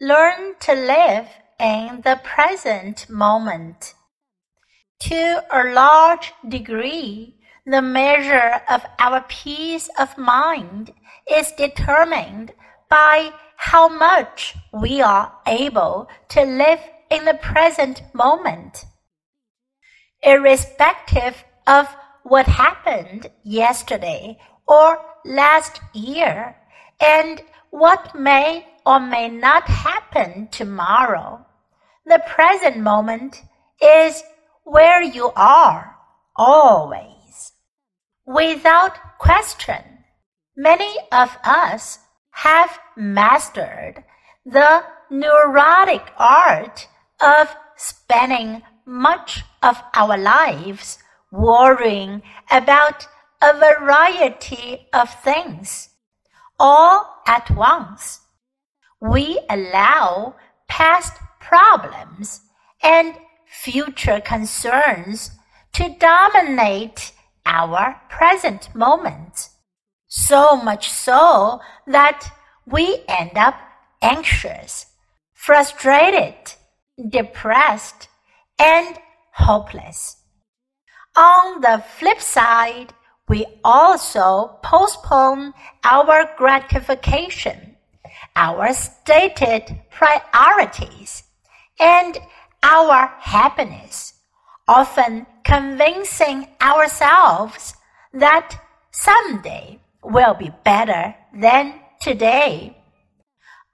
Learn to live in the present moment. To a large degree, the measure of our peace of mind is determined by how much we are able to live in the present moment. Irrespective of what happened yesterday or last year, and what may or may not happen tomorrow. The present moment is where you are always. Without question, many of us have mastered the neurotic art of spending much of our lives worrying about a variety of things all at once. We allow past problems and future concerns to dominate our present moment. So much so that we end up anxious, frustrated, depressed, and hopeless. On the flip side, we also postpone our gratification, our stated priorities, and our happiness, often convincing ourselves that someday will be better than today.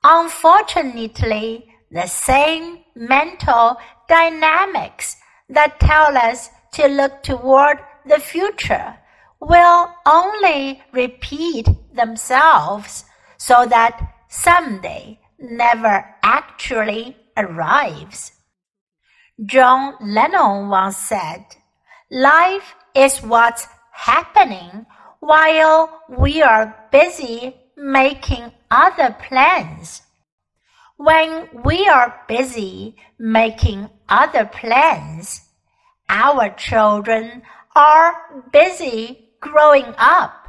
Unfortunately, the same mental dynamics that tell us to look toward the future will only repeat themselves so that someday never actually arrives. John Lennon once said, Life is what's happening while we are busy making other plans. When we are busy making other plans, our children are busy growing up,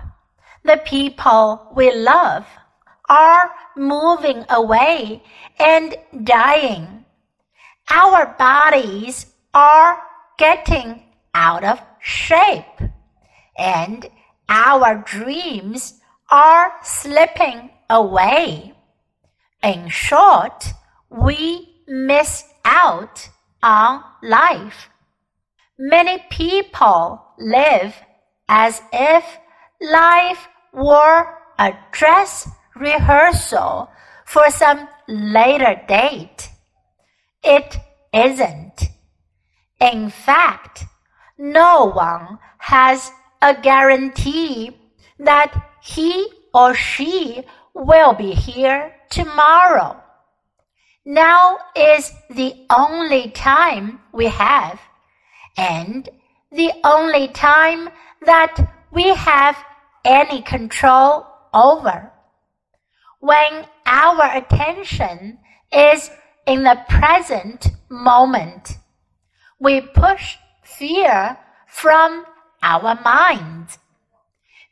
the people we love are moving away and dying. Our bodies are getting out of shape, and our dreams are slipping away. In short, we miss out on life. Many people live as if life were a dress rehearsal for some later date. It isn't. In fact, no one has a guarantee that he or she will be here tomorrow. Now is the only time we have, and the only time that we have any control over. When our attention is in the present moment, we push fear from our mind.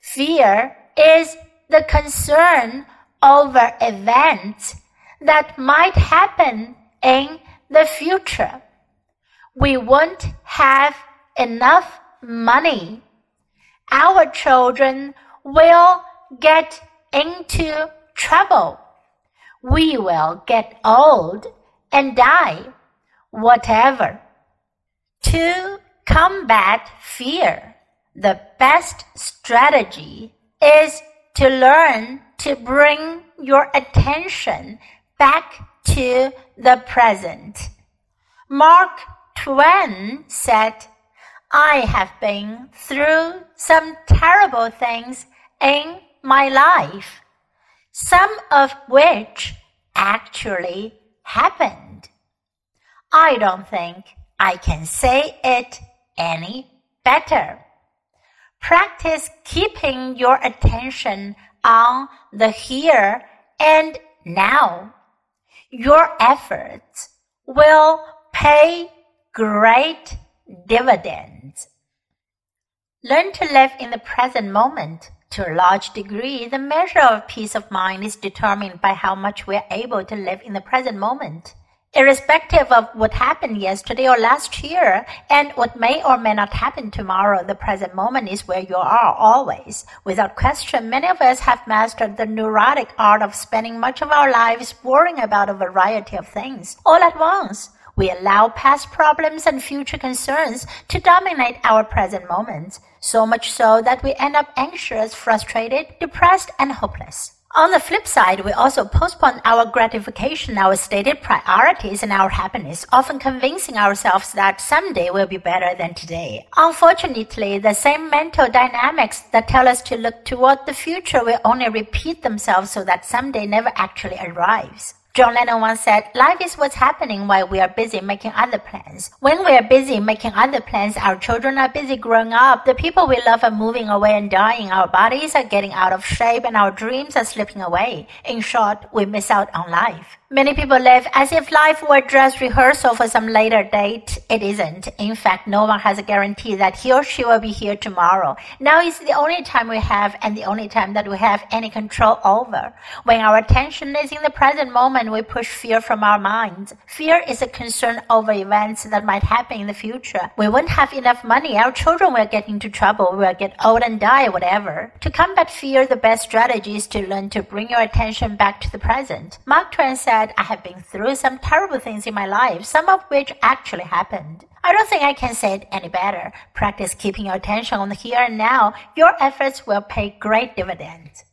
Fear is the concern over events that might happen in the future. We won't have enough money our children will get into trouble. We will get old and die, whatever. To combat fear, the best strategy is to learn to bring your attention back to the present. Mark Twain said, I have been through some terrible things in my life, some of which actually happened. I don't think I can say it any better. Practice keeping your attention on the here and now. Your efforts will pay great dividends. Learn to live in the present moment To a large degree, the measure of peace of mind is determined by how much we are able to live in the present moment. Irrespective of what happened yesterday or last year, and what may or may not happen tomorrow, the present moment is where you are always. Without question, many of us have mastered the neurotic art of spending much of our lives worrying about a variety of things all at once. We allow past problems and future concerns to dominate our present moments, so much so that we end up anxious, frustrated, depressed, and hopeless. On the flip side, we also postpone our gratification, our stated priorities, and our happiness, often convincing ourselves that someday will be better than today. Unfortunately, the same mental dynamics that tell us to look toward the future will only repeat themselves so that someday never actually arrives. John Lennon once said, Life is what's happening while we are busy making other plans. When we are busy making other plans, our children are busy growing up, the people we love are moving away and dying, our bodies are getting out of shape, and our dreams are slipping away. In short, we miss out on life. Many people live as if life were dress rehearsal for some later date. It isn't. In fact, no one has a guarantee that he or she will be here tomorrow. Now is the only time we have and the only time that we have any control over. When our attention is in the present moment, we push fear from our minds. Fear is a concern over events that might happen in the future. We won't have enough money. Our children will get into trouble. We will get old and die, whatever. To combat fear, the best strategy is to learn to bring your attention back to the present. Mark Twain said, I have been through some terrible things in my life, some of which actually I don't think I can say it any better. Practice keeping your attention on the here and now. Your efforts will pay great dividends.